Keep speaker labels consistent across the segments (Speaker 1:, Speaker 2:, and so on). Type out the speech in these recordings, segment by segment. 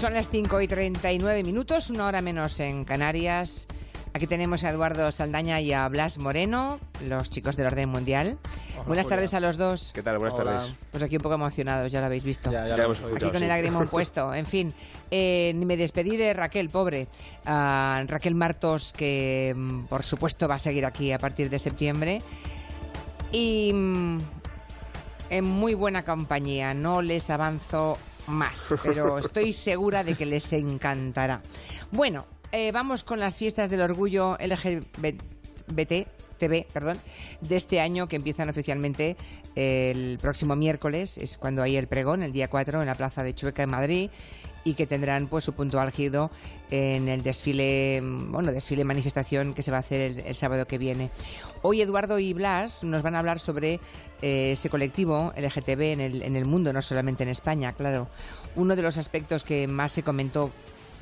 Speaker 1: Son las 5 y 39 minutos, una hora menos en Canarias. Aquí tenemos a Eduardo Saldaña y a Blas Moreno, los chicos del orden mundial. Buenas tardes a los dos.
Speaker 2: ¿Qué tal? Buenas
Speaker 3: Hola.
Speaker 2: tardes.
Speaker 1: Pues aquí un poco emocionados, ya lo habéis visto.
Speaker 3: Ya, ya lo
Speaker 2: hemos
Speaker 1: Aquí con
Speaker 2: sí.
Speaker 1: el lagrimón puesto. En fin, eh, ni me despedí de Raquel, pobre. Ah, Raquel Martos, que mm, por supuesto va a seguir aquí a partir de septiembre. Y mm, en muy buena compañía. No les avanzo más, pero estoy segura de que les encantará. Bueno, eh, vamos con las fiestas del orgullo LGBT. TV, perdón, de este año que empiezan oficialmente el próximo miércoles, es cuando hay el pregón, el día 4, en la Plaza de Chueca en Madrid, y que tendrán pues su punto álgido en el desfile, bueno, desfile manifestación que se va a hacer el, el sábado que viene. Hoy Eduardo y Blas nos van a hablar sobre eh, ese colectivo LGTB en el, en el mundo, no solamente en España, claro. Uno de los aspectos que más se comentó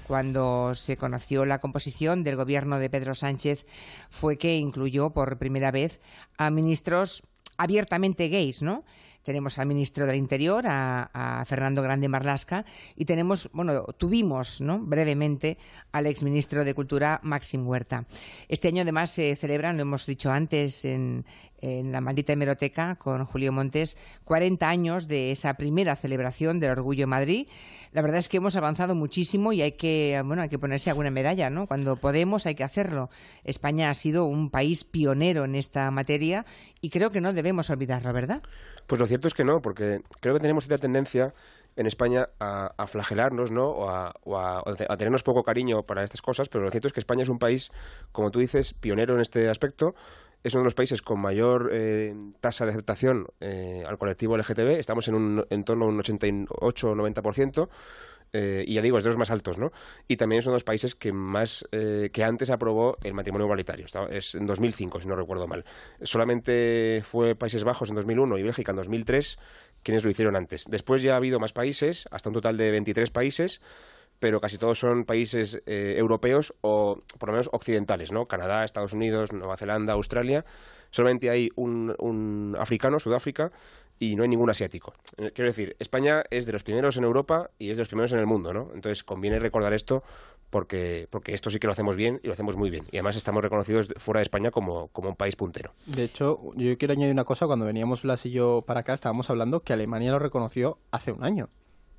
Speaker 1: cuando se conoció la composición del gobierno de Pedro Sánchez fue que incluyó por primera vez a ministros abiertamente gays, ¿no? Tenemos al ministro del Interior, a, Fernando Grande Marlasca, y tenemos, bueno, tuvimos. Brevemente al exministro de Cultura, Maxim Huerta. Este año además se celebran, lo hemos dicho antes en, en la maldita hemeroteca con Julio Montes, 40 años de esa primera celebración del Orgullo en Madrid. La verdad es que hemos avanzado muchísimo y hay que, bueno, hay que ponerse alguna medalla, ¿no? Cuando podemos hay que hacerlo. España ha sido un país pionero en esta materia y creo que no debemos olvidarlo, ¿verdad?
Speaker 2: Pues lo cierto es que no, porque creo que tenemos cierta tendencia en España a, a flagelarnos, ¿no? O, a, o a- tenernos poco cariño para estas cosas, pero lo cierto es que España es un país, como tú dices, pionero en este aspecto. Es uno de los países con mayor eh, tasa de aceptación eh, al colectivo LGTB. Estamos en, un, en torno a un 88 o 90%. Eh, y ya digo, es de los más altos, ¿no? Y también es uno de los países que más, eh, que antes aprobó el matrimonio igualitario. Es en 2005, si no recuerdo mal. Solamente fue Países Bajos en 2001 y Bélgica en 2003 quienes lo hicieron antes. Después ya ha habido más países, hasta un total de 23 países, pero casi todos son países eh, europeos o por lo menos occidentales, ¿no? Canadá, Estados Unidos, Nueva Zelanda, Australia. Solamente hay un, africano, Sudáfrica, y no hay ningún asiático. Eh, Quiero decir, España es de los primeros en Europa y es de los primeros en el mundo, ¿no? Entonces conviene recordar esto porque, porque esto sí que lo hacemos bien y lo hacemos muy bien. Y además estamos reconocidos fuera de España como, como un país puntero.
Speaker 3: De hecho, yo quiero añadir una cosa. Cuando veníamos Blas y yo para acá, estábamos hablando que Alemania lo reconoció hace un año.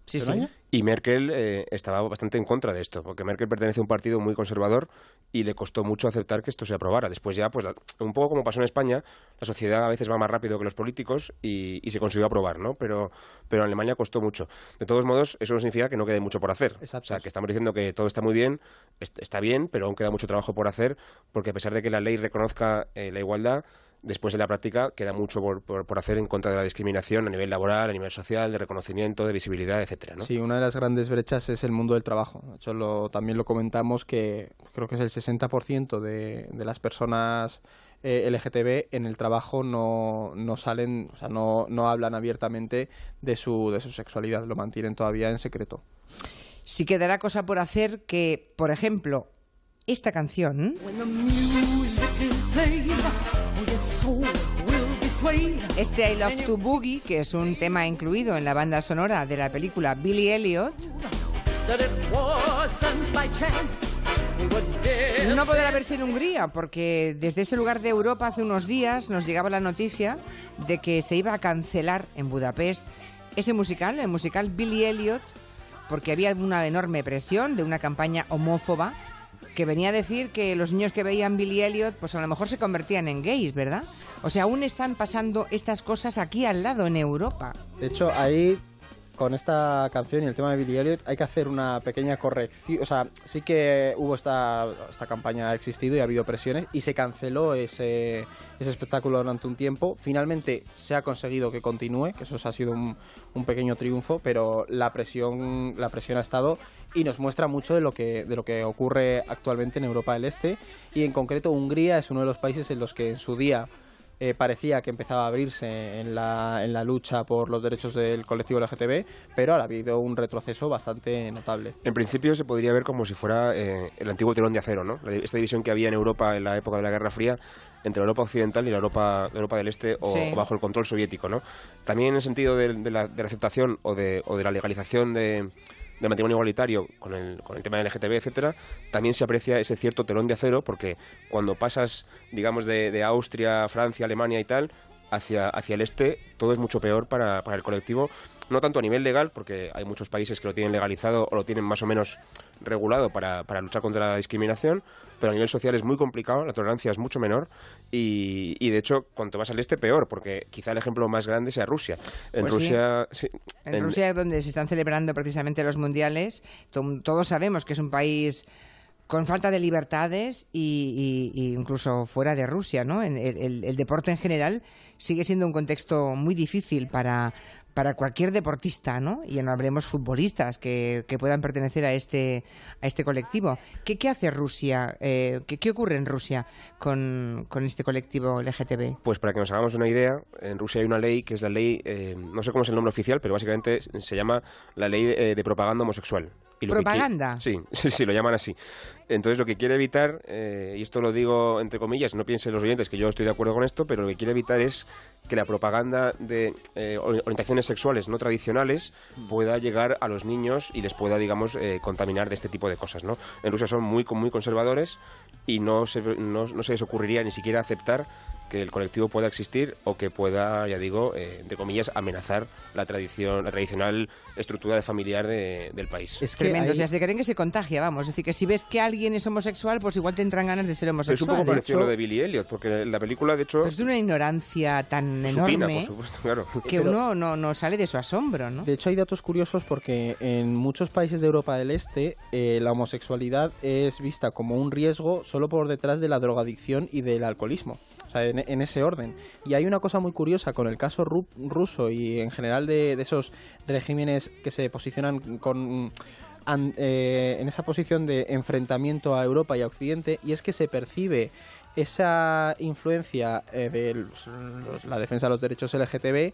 Speaker 1: Sí,
Speaker 3: ¿Hace un año?
Speaker 2: Y Merkel eh, estaba bastante en contra de esto, porque Merkel pertenece a un partido muy conservador y le costó mucho aceptar que esto se aprobara. Después ya, pues la- un poco como pasó en España, la sociedad a veces va más rápido que los políticos y, y se consiguió aprobar, ¿no? Pero, pero en Alemania costó mucho. De todos modos, eso no significa que no quede mucho por hacer.
Speaker 3: Exacto.
Speaker 2: O sea, que estamos diciendo que todo está muy bien, est- está bien, pero aún queda mucho trabajo por hacer, porque a pesar de que la ley reconozca eh, la igualdad, después en la práctica queda mucho por, por- por hacer en contra de la discriminación a nivel laboral, a nivel social, de reconocimiento, de visibilidad, etcétera, ¿no?
Speaker 3: Sí, una de las grandes brechas es el mundo del trabajo. De hecho, lo- también lo comentamos que creo que es el 60% de, de las personas eh, LGTB en el trabajo no, no salen, o sea, no, no hablan abiertamente de su, de su sexualidad, lo mantienen todavía en secreto.
Speaker 1: Si quedará cosa por hacer que, por ejemplo, esta canción.
Speaker 4: Oh.
Speaker 1: Este I Love to Boogie, que es un tema incluido en la banda sonora de la película Billy Elliot, no podrá verse en Hungría, porque desde ese lugar de Europa hace unos días nos llegaba la noticia de que se iba a cancelar en Budapest ese musical, el musical Billy Elliot, porque había una enorme presión de una campaña homófoba que venía a decir que los niños que veían Billy Elliot, pues a lo mejor se convertían en gays, ¿verdad? O sea, aún están pasando estas cosas aquí al lado, en Europa.
Speaker 3: De hecho, ahí con esta canción y el tema de Billy Elliot hay que hacer una pequeña corrección. O sea, sí que hubo esta, esta campaña, ha existido y ha habido presiones y se canceló ese, ese espectáculo durante un tiempo. Finalmente se ha conseguido que continúe, que eso ha sido un, un pequeño triunfo, pero la presión, la presión ha estado y nos muestra mucho de lo que, de lo que ocurre actualmente en Europa del Este y en concreto Hungría es uno de los países en los que en su día eh, parecía que empezaba a abrirse en la, en la lucha por los derechos del colectivo LGTB, pero ahora ha habido un retroceso bastante notable.
Speaker 2: En principio se podría ver como si fuera eh, el antiguo telón de acero, ¿no? Esta división que había en Europa en la época de la Guerra Fría entre la Europa occidental y la Europa, Europa del Este o,
Speaker 1: Sí.
Speaker 2: o bajo el control soviético, ¿no? También en el sentido de, de la, de la aceptación o de, o de la legalización de, del matrimonio igualitario con el, con el tema del LGTB, etcétera, también se aprecia ese cierto telón de acero porque cuando pasas, digamos, de, de Austria, Francia, Alemania y tal, hacia, hacia el este, todo es mucho peor para, para el colectivo, no tanto a nivel legal, porque hay muchos países que lo tienen legalizado o lo tienen más o menos regulado para, para luchar contra la discriminación, pero a nivel social es muy complicado, la tolerancia es mucho menor y, y de hecho, cuanto vas al este, peor, porque quizá el ejemplo más grande sea Rusia. En
Speaker 1: Pues.
Speaker 2: Rusia, sí,
Speaker 1: En,
Speaker 2: en-
Speaker 1: Rusia, donde se están celebrando precisamente los mundiales, to- todos sabemos que es un país con falta de libertades y, incluso fuera de Rusia, ¿no? El, el- el deporte en general sigue siendo un contexto muy difícil para, para cualquier deportista, ¿no? Y no hablemos futbolistas que, que puedan pertenecer a este, a este colectivo. ¿Qué, qué hace Rusia? Eh, ¿qué, qué ocurre en Rusia con, con este colectivo LGTB?
Speaker 2: Pues para que nos hagamos una idea, en Rusia hay una ley que es la ley, eh, no sé cómo es el nombre oficial, pero básicamente se llama la ley eh, de propaganda homosexual. Y que
Speaker 1: ¿Propaganda?
Speaker 2: Sí, sí, sí, lo llaman así. Entonces lo que quiere evitar, eh, y esto lo digo entre comillas, no piensen los oyentes que yo estoy de acuerdo con esto, pero lo que quiere evitar es que la propaganda de eh, ori- orientaciones sexuales no tradicionales pueda llegar a los niños y les pueda, digamos, eh, contaminar de este tipo de cosas, ¿no? En Rusia son muy, muy conservadores y no se, no, no se les ocurriría ni siquiera aceptar que el colectivo pueda existir o que pueda, ya digo, eh, entre comillas, amenazar la tradición, la tradicional estructura de familiar de- del país.
Speaker 3: Es que
Speaker 1: Tremendo.
Speaker 3: ahí-
Speaker 1: O sea, se creen que se contagia, vamos. Es decir, que si ves que alguien es homosexual, pues igual te entran ganas de ser
Speaker 2: es un
Speaker 1: homosexual.
Speaker 2: poco
Speaker 1: de
Speaker 2: parecido a
Speaker 1: hecho,
Speaker 2: lo de Billy Elliot, porque la película, de hecho,
Speaker 1: pues de una ignorancia tan
Speaker 2: supina, por
Speaker 1: enorme
Speaker 2: supuesto, claro.
Speaker 1: que
Speaker 3: Pero-
Speaker 1: uno no, no sale de su asombro, ¿no?
Speaker 3: De hecho, hay datos curiosos porque en muchos países de Europa del Este eh, la homosexualidad es vista como un riesgo solo por detrás de la drogadicción y del alcoholismo. O sea, en, en ese orden. Y hay una cosa muy curiosa con el caso ru- ruso y en general de, de esos regímenes que se posicionan con an- eh, en esa posición de enfrentamiento a Europa y a Occidente y es que se percibe esa influencia eh, de los- los- la defensa de los derechos LGTB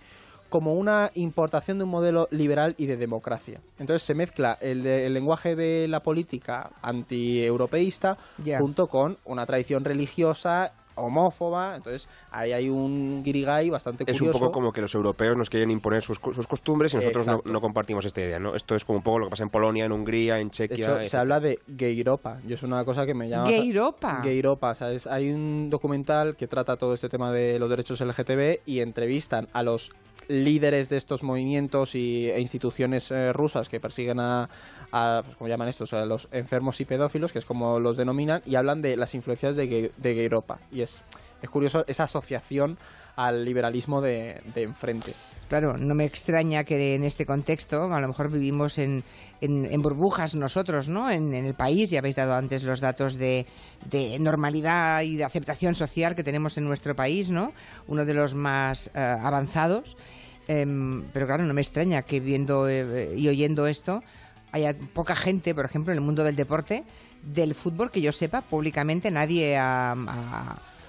Speaker 3: como una importación de un modelo liberal y de democracia. Entonces se mezcla el, de- el lenguaje de la política anti-europeísta
Speaker 1: Ya.
Speaker 3: junto con una tradición religiosa homófoba, entonces ahí hay un guirigay bastante
Speaker 2: Es
Speaker 3: curioso.
Speaker 2: un poco como que los europeos nos quieren imponer sus, sus costumbres y nosotros no, no compartimos esta idea, ¿no? Esto es como un poco lo que pasa en Polonia, en Hungría, en
Speaker 3: De
Speaker 2: Chequia...
Speaker 3: hecho, se habla de gayropa, y es una cosa que me llama...
Speaker 1: Gayropa.
Speaker 3: Gayropa, ¿sabes? Hay un documental que trata todo este tema de los derechos LGTB y entrevistan a los líderes de estos movimientos y, e instituciones eh, rusas que persiguen a, a pues, ¿cómo llaman estos? A los enfermos y pedófilos, que es como los denominan, y hablan de las influencias de, de Gayropa. Y es, es curioso esa asociación al liberalismo de, enfrente.
Speaker 1: Claro, no me extraña que en este contexto, a lo mejor vivimos en, burbujas nosotros, ¿no? En, el país, ya habéis dado antes los datos de, normalidad y de aceptación social que tenemos en nuestro país, ¿no? Uno de los más eh, avanzados. Em, pero claro, no me extraña que viendo eh, y oyendo esto haya poca gente, por ejemplo, en el mundo del deporte, del fútbol, que yo sepa, públicamente nadie ha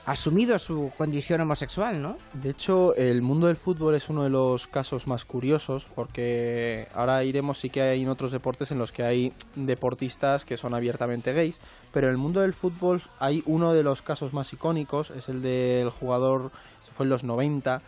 Speaker 1: asumido su condición homosexual, ¿no?
Speaker 3: De hecho, el mundo del fútbol es uno de los casos más curiosos porque ahora iremos, sí que hay en otros deportes en los que hay deportistas que son abiertamente gays, pero en el mundo del fútbol hay uno de los casos más icónicos, es el del jugador, eso fue en los 90,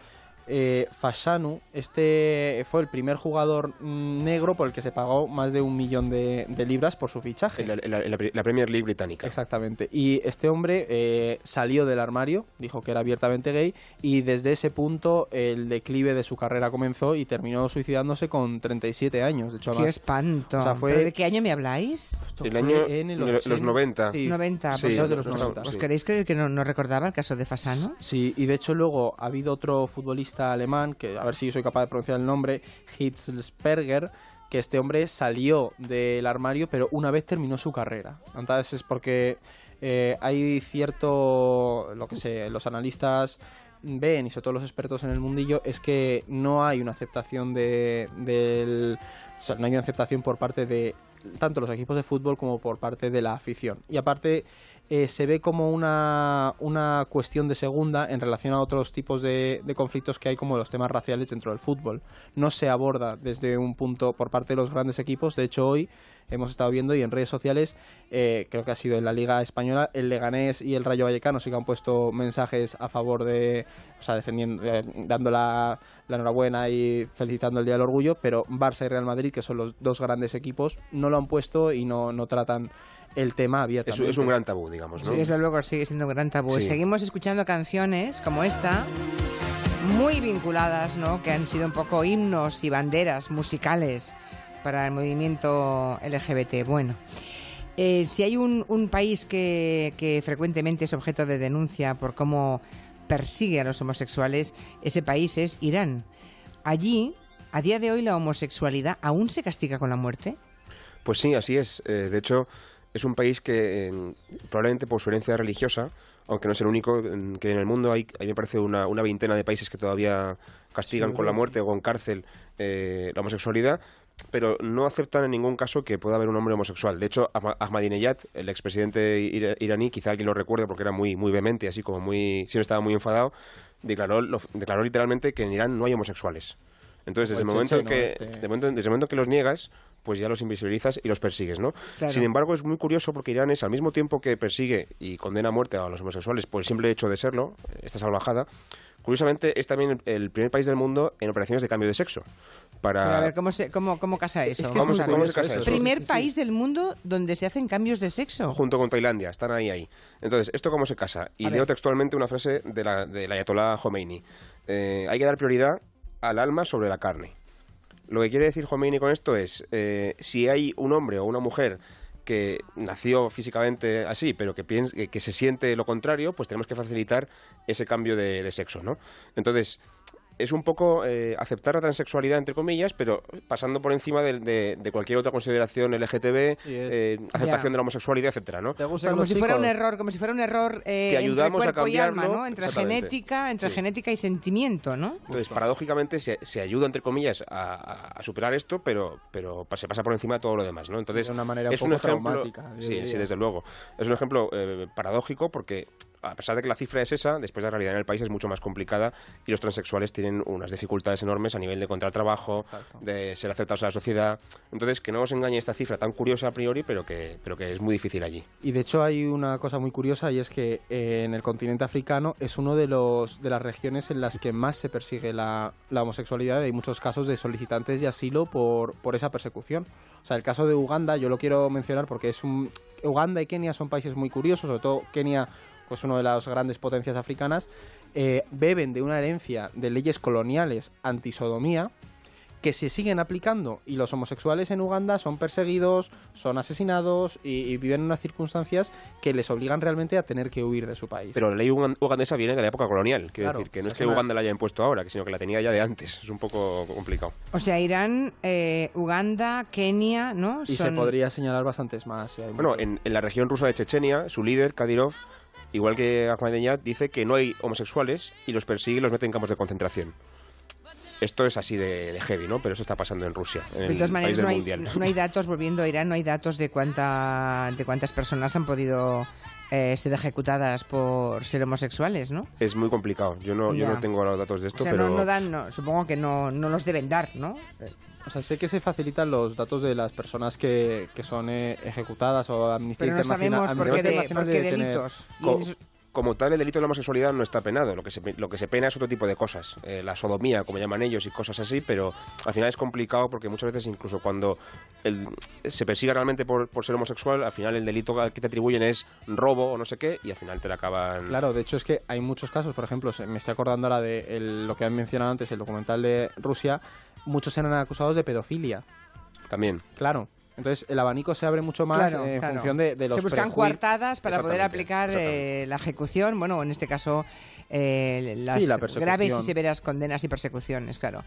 Speaker 3: eh, Fashanu, este fue el primer jugador mm, negro por el que se pagó más de un millón de, de libras por su fichaje.
Speaker 2: La, la- la- la Premier League británica.
Speaker 3: Exactamente. Y este hombre eh, salió del armario, dijo que era abiertamente gay, y desde ese punto el declive de su carrera comenzó y terminó suicidándose con 37 años. De hecho,
Speaker 1: ¡Qué
Speaker 3: además,
Speaker 1: espanto!
Speaker 3: o sea, fue-
Speaker 1: ¿Pero de qué año me habláis?
Speaker 2: El año
Speaker 3: en el
Speaker 2: los
Speaker 3: 80.
Speaker 2: 90.
Speaker 3: Sí.
Speaker 1: 90,
Speaker 2: Sí,
Speaker 1: pues,
Speaker 3: los
Speaker 2: no,
Speaker 3: 90.
Speaker 1: ¿Os
Speaker 2: sí.
Speaker 1: queréis creer que no, no recordaba el caso de Fasano?
Speaker 3: Sí, y de hecho luego ha habido otro futbolista alemán, que a ver si soy capaz de pronunciar el nombre, Hitzelsperger, que este hombre salió del armario, pero una vez terminó su carrera. Entonces es porque eh, hay cierto, lo que sé, los analistas ven y sobre todo los expertos en el mundillo es que no hay una aceptación de del o sea, no hay una aceptación por parte de tanto los equipos de fútbol como por parte de la afición y aparte eh, se ve como una, una cuestión de segunda en relación a otros tipos de, conflictos que hay como los temas raciales dentro del fútbol. No se aborda desde un punto por parte de los grandes equipos. De hecho, hoy hemos estado viendo y en redes sociales, eh, creo que ha sido en la Liga Española, el Leganés y el Rayo Vallecano sí que han puesto mensajes a favor de, o sea, defendiendo, eh, dando la, la enhorabuena y felicitando el Día del Orgullo, pero Barça y Real Madrid, que son los dos grandes equipos, no lo han puesto y no, no tratan el tema
Speaker 2: Es,
Speaker 3: abiertamente.
Speaker 2: es un gran tabú, digamos, ¿no?
Speaker 1: Sí, desde luego sigue siendo un gran tabú.
Speaker 2: Sí.
Speaker 1: Seguimos escuchando canciones como esta, muy vinculadas, ¿no? Que han sido un poco himnos y banderas musicales para el movimiento LGBT. Bueno, eh, si hay un, un país que, que frecuentemente es objeto de denuncia por cómo persigue a los homosexuales, ese país es Irán. Allí, a día de hoy, la homosexualidad aún se castiga con la muerte.
Speaker 2: Pues sí, así es. Eh, de hecho, es un país que eh, probablemente por su herencia religiosa, aunque no es el único, que en el mundo hay, ahí me parece una, una veintena de países que todavía castigan con la muerte o con cárcel eh, la homosexualidad, pero no aceptan en ningún caso que pueda haber un hombre homosexual. De hecho, Ahma- Ahmadinejad, el expresidente ira- iraní, quizá alguien lo recuerde porque era muy, muy vehemente, así como muy, siempre estaba muy enfadado, declaró, lo- declaró literalmente que en Irán no hay homosexuales. Entonces, desde el
Speaker 3: el
Speaker 2: momento
Speaker 3: checheno
Speaker 2: que,
Speaker 3: este.
Speaker 2: de momento- desde el momento que los niegas, pues ya los invisibilizas y los persigues, ¿no?
Speaker 1: Claro.
Speaker 2: Sin embargo, es muy curioso porque Irán es al mismo tiempo que persigue y condena a muerte a los homosexuales por el simple hecho de serlo, esta salvajada, curiosamente es también el, primer país del mundo en operaciones de cambio de sexo. Para...
Speaker 1: Pero a ver, ¿cómo, se, cómo, cómo casa eso?
Speaker 3: Es que es.
Speaker 2: ¿cómo se casa eso?
Speaker 1: Primer
Speaker 3: Sí, sí.
Speaker 1: país del mundo donde se hacen cambios de sexo.
Speaker 2: junto con Tailandia, están ahí ahí. Entonces, ¿esto cómo se casa? Y
Speaker 1: A
Speaker 2: leo
Speaker 1: ver.
Speaker 2: textualmente una frase de la, de la Ayatollah Khomeini. Eh, hay que dar prioridad al alma sobre la carne. Lo que quiere decir Khomeini con esto es, eh, si hay un hombre o una mujer que nació físicamente así, pero que, piensa, que, que se siente lo contrario, pues tenemos que facilitar ese cambio de, de sexo, ¿no? Entonces, es un poco eh, aceptar la transexualidad, entre comillas, pero pasando por encima de, de- de cualquier otra consideración LGTB, eh, aceptación de la homosexualidad, etcétera, ¿no?
Speaker 3: ¿Te
Speaker 1: O sea,
Speaker 3: gustan
Speaker 1: como si fuera un error, como si fuera un error eh,
Speaker 2: Que
Speaker 1: entre
Speaker 2: ayudamos a
Speaker 1: cuerpo y alma, ¿no? Entre genética, entre
Speaker 2: Sí.
Speaker 1: genética y sentimiento, ¿no?
Speaker 2: Entonces, paradójicamente, se, se ayuda, entre comillas, a, superar esto, pero, pero se pasa por encima de todo lo demás, ¿no? Entonces,
Speaker 3: De una manera
Speaker 2: es
Speaker 3: un poco
Speaker 2: ejemplo...
Speaker 3: traumática,
Speaker 2: Sí, sí, desde luego. Es un ejemplo eh, paradójico porque, a pesar de que la cifra es esa, después la realidad en el país es mucho más complicada y los transexuales tienen unas dificultades enormes a nivel de encontrar trabajo,
Speaker 3: Exacto.
Speaker 2: de ser aceptados en la sociedad. Entonces, que no os engañe esta cifra tan curiosa a priori, pero que, pero que es muy difícil allí.
Speaker 3: Y de hecho hay una cosa muy curiosa y es que eh, en el continente africano es uno de los de las regiones en las que más se persigue la, la homosexualidad. Hay muchos casos de solicitantes de asilo por, por esa persecución. O sea, el caso de Uganda yo lo quiero mencionar porque es un Uganda y Kenia son países muy curiosos, sobre todo Kenia, pues una de las grandes potencias africanas, eh, beben de una herencia de leyes coloniales antisodomía que se siguen aplicando y los homosexuales en Uganda son perseguidos, son asesinados y, y viven en unas circunstancias que les obligan realmente a tener que huir de su país.
Speaker 2: Pero la ley ugan- ugandesa viene de la época colonial, quiero
Speaker 3: Claro,
Speaker 2: decir, que no es
Speaker 3: es
Speaker 2: que
Speaker 3: una-
Speaker 2: Uganda la haya impuesto ahora, que- sino que la tenía ya de antes. Es un poco complicado.
Speaker 1: O sea, Irán, eh, Uganda, Kenia, ¿no?
Speaker 3: y se podría señalar bastantes más. si hay
Speaker 2: Bueno, en, en la región rusa de Chechenia, su líder, Kadyrov, igual que Ahmadinejad, dice que no hay homosexuales y los persigue y los mete en campos de concentración. Esto es así de, de heavy, ¿no? Pero eso está pasando en Rusia, en
Speaker 1: De todas maneras, no hay, no hay datos, volviendo a Irán, no hay datos de, cuánta, de cuántas personas han podido eh, ser ejecutadas por ser homosexuales, ¿no?
Speaker 2: Es muy complicado. Yo no, yo no tengo los datos de esto,
Speaker 1: o sea,
Speaker 2: pero
Speaker 1: no, no dan, no, supongo que no, no los deben dar, ¿no?
Speaker 3: O sea, sé que se facilitan los datos de las personas que, que son eh, ejecutadas o Amnistía
Speaker 1: Pero no
Speaker 3: Internacional.
Speaker 1: sabemos por qué, de, por qué delitos.
Speaker 2: Como tal, el delito de la homosexualidad no está penado. Lo que se, lo que se pena es otro tipo de cosas. Eh, la sodomía, como llaman ellos, y cosas así, pero al final es complicado porque muchas veces, incluso cuando el- se persigue realmente por, por ser homosexual, al final el delito al que te atribuyen es robo o no sé qué, y al final te la acaban.
Speaker 3: Claro, de hecho es que hay muchos casos, por ejemplo, me estoy acordando ahora de el- lo que han mencionado antes, el documental de Rusia, muchos eran acusados de pedofilia,
Speaker 2: También.
Speaker 3: claro. Entonces el abanico se abre mucho más
Speaker 1: Claro,
Speaker 3: eh, en
Speaker 1: claro.
Speaker 3: función de, de los
Speaker 1: Se buscan coartadas para poder aplicar eh, la ejecución, bueno, en este caso eh, las
Speaker 3: Sí, la
Speaker 1: graves y severas condenas y persecuciones, claro.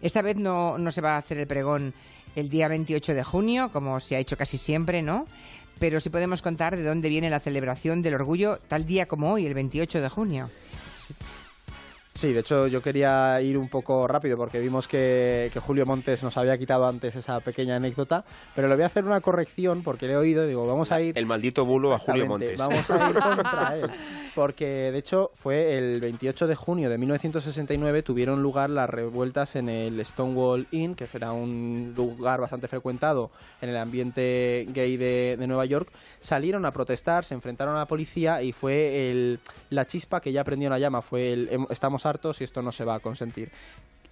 Speaker 1: Esta vez no, no se va a hacer el pregón el día 28 de junio, como se ha hecho casi siempre, ¿no? Pero sí podemos contar de dónde viene la celebración del orgullo tal día como hoy, el 28 de junio.
Speaker 3: Sí, de hecho yo quería ir un poco rápido porque vimos que, que Julio Montes nos había quitado antes esa pequeña anécdota, pero le voy a hacer una corrección porque le he oído, digo, vamos a ir...
Speaker 2: El maldito bulo a Julio Montes.
Speaker 3: Vamos a ir contra él. Porque de hecho fue el 28 de junio de 1969 tuvieron lugar las revueltas en el Stonewall Inn, que era un lugar bastante frecuentado en el ambiente gay de, de Nueva York. Salieron a protestar, se enfrentaron a la policía y fue el, la chispa que ya prendió la llama. Fue el "Hem- estamos hartos y esto no se va a consentir.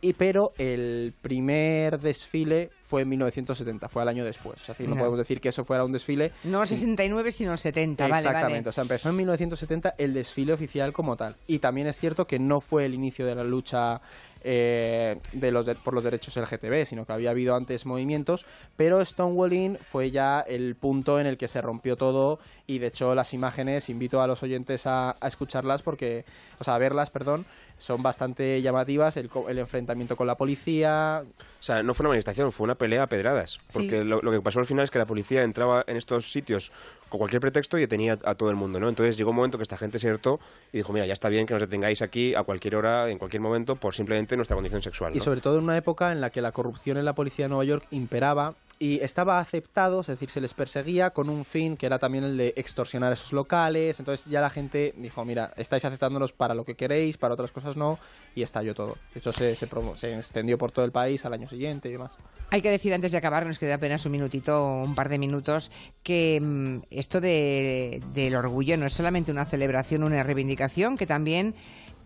Speaker 3: Y pero el primer desfile fue en 1970, fue al año después. Es decir, no podemos decir que eso fuera un desfile
Speaker 1: No
Speaker 3: sin-
Speaker 1: 69, sino 70, vale,
Speaker 3: Exactamente,
Speaker 1: vale.
Speaker 3: o sea, empezó en 1970 el desfile oficial como tal. Y también es cierto que no fue el inicio de la lucha eh, de los de- por los derechos LGTB, sino que había habido antes movimientos, pero Stonewall Inn fue ya el punto en el que se rompió todo y de hecho las imágenes, invito a los oyentes a, a escucharlas porque, o sea, a verlas, perdón, son bastante llamativas, el, el enfrentamiento con la policía,
Speaker 2: O sea, no fue una manifestación, fue una pelea a pedradas. Porque lo, lo que pasó al final es que la policía entraba en estos sitios con cualquier pretexto y detenía a todo el mundo, ¿no? Entonces llegó un momento que esta gente se hartó y dijo, mira, ya está bien que nos detengáis aquí a cualquier hora, en cualquier momento, por simplemente nuestra condición sexual,
Speaker 3: Y sobre todo en una época en la que la corrupción en la policía de Nueva York imperaba y estaba aceptado, es decir, se les perseguía con un fin que era también el de extorsionar esos locales. Entonces ya la gente dijo, mira, estáis aceptándonos para lo que queréis, para otras cosas no, y estalló todo. Hecho, se, se, se extendió por todo el país al año siguiente y demás.
Speaker 1: Hay que decir antes de acabar, nos queda apenas un minutito, un par de minutos, que mm, esto de- del orgullo no es solamente una celebración, una reivindicación, que también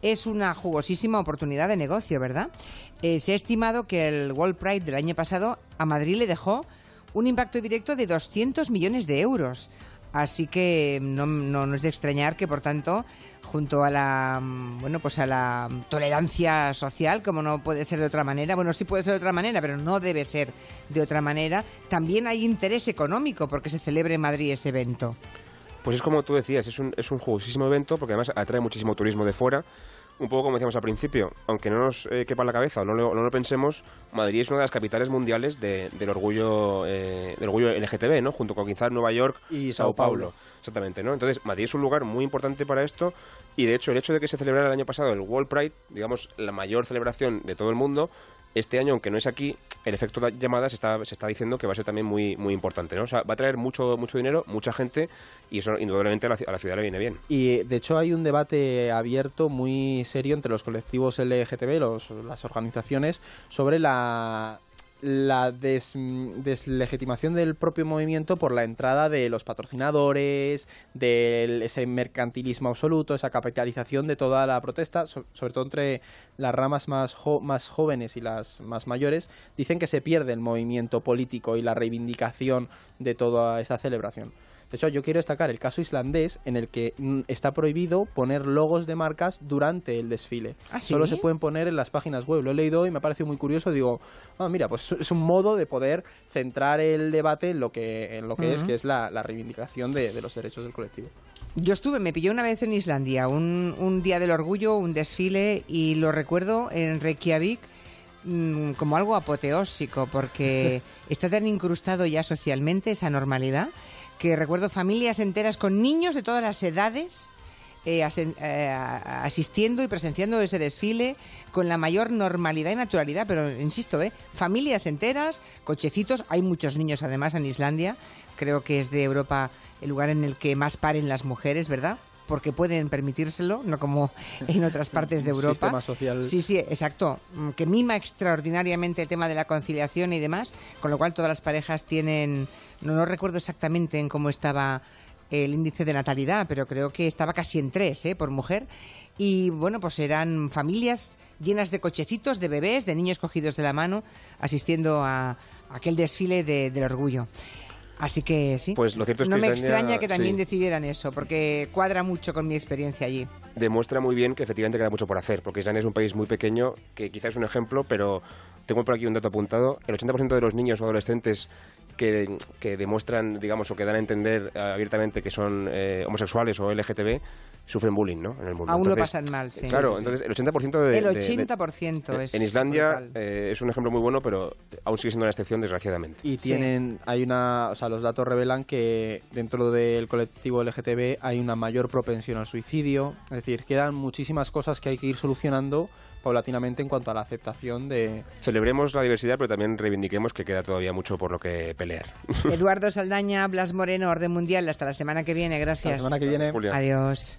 Speaker 1: es una jugosísima oportunidad de negocio, ¿verdad? Eh, se ha estimado que el World Pride del año pasado a Madrid le dejó un impacto directo de 200 millones de euros. Así que no, no, no es de extrañar que, por tanto, junto a la mm, bueno pues a la tolerancia social, como no puede ser de otra manera, bueno sí puede ser de otra manera, pero no debe ser de otra manera, también hay interés económico porque se celebre en Madrid ese evento.
Speaker 2: Pues es como tú decías, es un, es un jugosísimo evento porque además atrae muchísimo turismo de fuera. Un poco como decíamos al principio, aunque no nos eh, quepa en la cabeza o no lo, no lo pensemos, Madrid es una de las capitales mundiales de- del orgullo eh, del orgullo LGTB, ¿no? Junto con quizás Nueva York
Speaker 3: Y Sao Paulo.
Speaker 2: Exactamente, ¿no? Entonces, Madrid es un lugar muy importante para esto y de hecho el hecho de que se celebrara el año pasado el World Pride, digamos, la mayor celebración de todo el mundo, este año, aunque no es aquí, el efecto de llamada se está, se está diciendo que va a ser también muy, muy importante, ¿no? O sea, va a traer mucho, mucho dinero, mucha gente y eso indudablemente a la, a la ciudad le viene bien.
Speaker 3: Y de hecho hay un debate abierto muy serio entre los colectivos LGTB, los, las organizaciones, sobre la, la des- deslegitimación del propio movimiento por la entrada de los patrocinadores, de ese mercantilismo absoluto, esa capitalización de toda la protesta, so- sobre todo entre las ramas más, más jóvenes y las más mayores, dicen que se pierde el movimiento político y la reivindicación de toda esta celebración. De hecho, yo quiero destacar el caso islandés en el que mm, está prohibido poner logos de marcas durante el desfile.
Speaker 1: ¿Ah, sí?
Speaker 3: Solo se pueden poner en las páginas web. Lo he leído y me ha parecido muy curioso. Digo, ah, mira, pues es un modo de poder centrar el debate en lo que, en lo que es, que es la, la reivindicación de, de los derechos del colectivo.
Speaker 1: Yo estuve, me pilló una vez en Islandia, un, un día del orgullo, un desfile, y lo recuerdo en Reykjavik mm, como algo apoteósico, porque está tan incrustado ya socialmente esa normalidad, que recuerdo familias enteras con niños de todas las edades. eh, eh, asistiendo y presenciando ese desfile con la mayor normalidad y naturalidad, pero insisto, ¿eh? familias enteras, cochecitos, hay muchos niños además en Islandia, creo que es de Europa el lugar en el que más paren las mujeres, ¿verdad? Porque pueden permitírselo, no como en otras partes de Europa.
Speaker 3: sistema social-
Speaker 1: Sí, sí, exacto. Mm, Que mima extraordinariamente el tema de la conciliación y demás, con lo cual todas las parejas tienen, no, no recuerdo exactamente en cómo estaba el índice de natalidad, pero creo que estaba casi en tres, ¿eh? por mujer. Y bueno, pues eran familias llenas de cochecitos, de bebés, de niños cogidos de la mano, asistiendo a aquel desfile de- del orgullo. Así que sí.
Speaker 2: Pues lo cierto es
Speaker 1: no
Speaker 2: que
Speaker 1: me
Speaker 2: Islandia,
Speaker 1: extraña que también
Speaker 2: sí.
Speaker 1: decidieran eso, porque cuadra mucho con mi experiencia allí.
Speaker 2: demuestra muy bien que efectivamente queda mucho por hacer, porque Islandia es un país muy pequeño, que quizás es un ejemplo, pero tengo por aquí un dato apuntado, el 80% de los niños o adolescentes que, que demuestran, digamos, o que dan a entender eh, abiertamente que son eh, homosexuales o LGTB, sufren bullying, ¿no? En el mundo.
Speaker 1: Aún lo
Speaker 2: Entonces,
Speaker 1: pasan mal, sí.
Speaker 2: Claro, entonces el 80% de...
Speaker 1: El
Speaker 2: de- de-
Speaker 1: 80% es
Speaker 2: En Islandia eh, es un ejemplo muy bueno, pero aún sigue siendo una excepción, desgraciadamente.
Speaker 3: Y
Speaker 1: Sí.
Speaker 3: tienen, hay una, o sea, los datos revelan que dentro del colectivo LGTB hay una mayor propensión al suicidio. Es decir, quedan muchísimas cosas que hay que ir solucionando paulatinamente en cuanto a la aceptación de...
Speaker 2: Celebremos la diversidad, pero también reivindiquemos que queda todavía mucho por lo que pelear.
Speaker 1: Eduardo Saldaña, Blas Moreno, Orden Mundial. Hasta la semana que viene. Gracias.
Speaker 3: La semana que viene...
Speaker 1: Adiós.